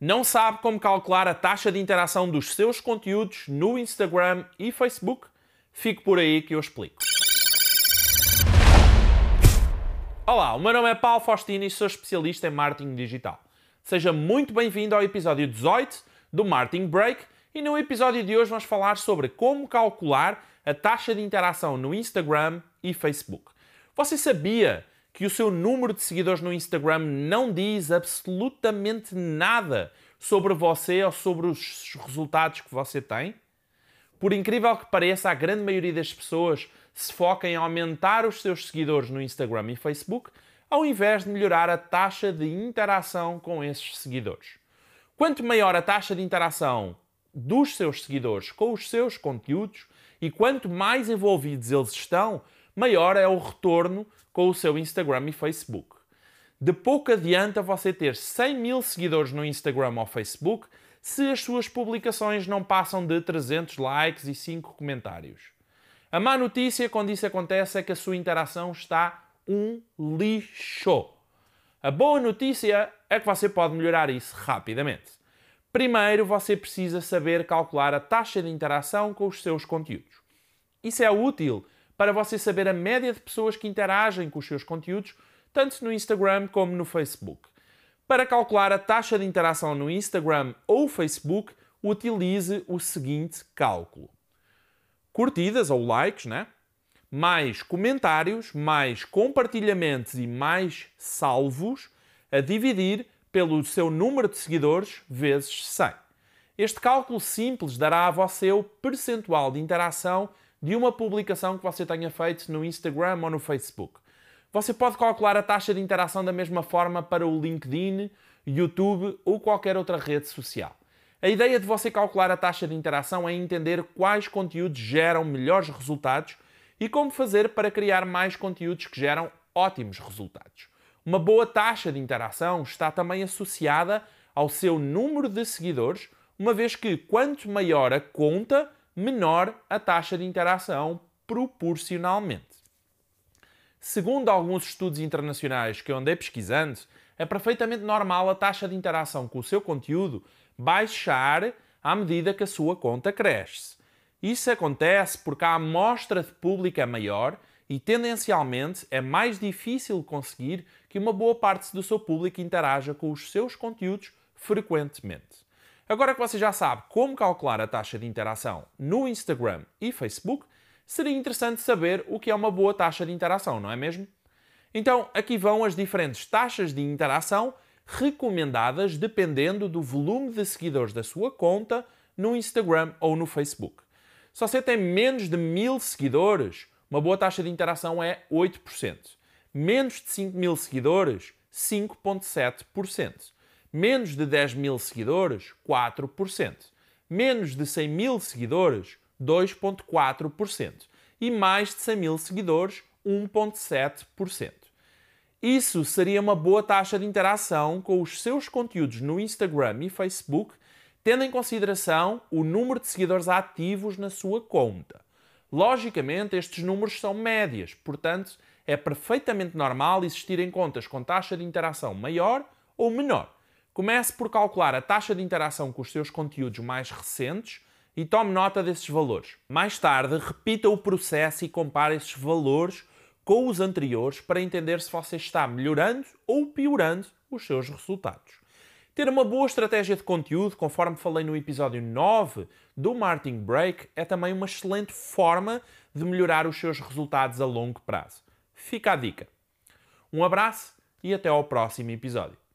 Não sabe como calcular a taxa de interação dos seus conteúdos no Instagram e Facebook? Fique por aí que eu explico. Olá, o meu nome é Paulo Faustino e sou especialista em marketing digital. Seja muito bem-vindo ao episódio 18 do Marketing Break e no episódio de hoje vamos falar sobre como calcular a taxa de interação no Instagram e Facebook. Você sabia que o seu número de seguidores no Instagram não diz absolutamente nada sobre você ou sobre os resultados que você tem? Por incrível que pareça, a grande maioria das pessoas se foca em aumentar os seus seguidores no Instagram e Facebook, ao invés de melhorar a taxa de interação com esses seguidores. Quanto maior a taxa de interação dos seus seguidores com os seus conteúdos e quanto mais envolvidos eles estão, maior é o retorno com o seu Instagram e Facebook. De pouco adianta você ter 100 mil seguidores no Instagram ou Facebook se as suas publicações não passam de 300 likes e 5 comentários. A má notícia quando isso acontece é que a sua interação está um lixo. A boa notícia é que você pode melhorar isso rapidamente. Primeiro, você precisa saber calcular a taxa de interação com os seus conteúdos. Isso é útil para você saber a média de pessoas que interagem com os seus conteúdos, tanto no Instagram como no Facebook. Para calcular a taxa de interação no Instagram ou Facebook, utilize o seguinte cálculo: curtidas ou likes, né? mais comentários, mais compartilhamentos e mais salvos, a dividir pelo seu número de seguidores vezes 100. Este cálculo simples dará a você o percentual de interação de uma publicação que você tenha feito no Instagram ou no Facebook. Você pode calcular a taxa de interação da mesma forma para o LinkedIn, YouTube ou qualquer outra rede social. A ideia de você calcular a taxa de interação é entender quais conteúdos geram melhores resultados e como fazer para criar mais conteúdos que geram ótimos resultados. Uma boa taxa de interação está também associada ao seu número de seguidores, uma vez que quanto maior a conta, menor a taxa de interação proporcionalmente. Segundo alguns estudos internacionais que eu andei pesquisando, é perfeitamente normal a taxa de interação com o seu conteúdo baixar à medida que a sua conta cresce. Isso acontece porque a amostra de público é maior e, tendencialmente, é mais difícil conseguir que uma boa parte do seu público interaja com os seus conteúdos frequentemente. Agora que você já sabe como calcular a taxa de interação no Instagram e Facebook, seria interessante saber o que é uma boa taxa de interação, não é mesmo? Então, aqui vão as diferentes taxas de interação recomendadas dependendo do volume de seguidores da sua conta no Instagram ou no Facebook. Se você tem menos de mil seguidores, uma boa taxa de interação é 8%. Menos de 5 mil seguidores, 5,7%. Menos de 10 mil seguidores, 4%. Menos de 100 mil seguidores, 2,4%. E mais de 100 mil seguidores, 1,7%. Isso seria uma boa taxa de interação com os seus conteúdos no Instagram e Facebook, tendo em consideração o número de seguidores ativos na sua conta. Logicamente, estes números são médias, portanto, é perfeitamente normal existirem contas com taxa de interação maior ou menor. Comece por calcular a taxa de interação com os seus conteúdos mais recentes e tome nota desses valores. Mais tarde, repita o processo e compare esses valores com os anteriores para entender se você está melhorando ou piorando os seus resultados. Ter uma boa estratégia de conteúdo, conforme falei no episódio 9 do Marketing Break, é também uma excelente forma de melhorar os seus resultados a longo prazo. Fica a dica. Um abraço e até ao próximo episódio.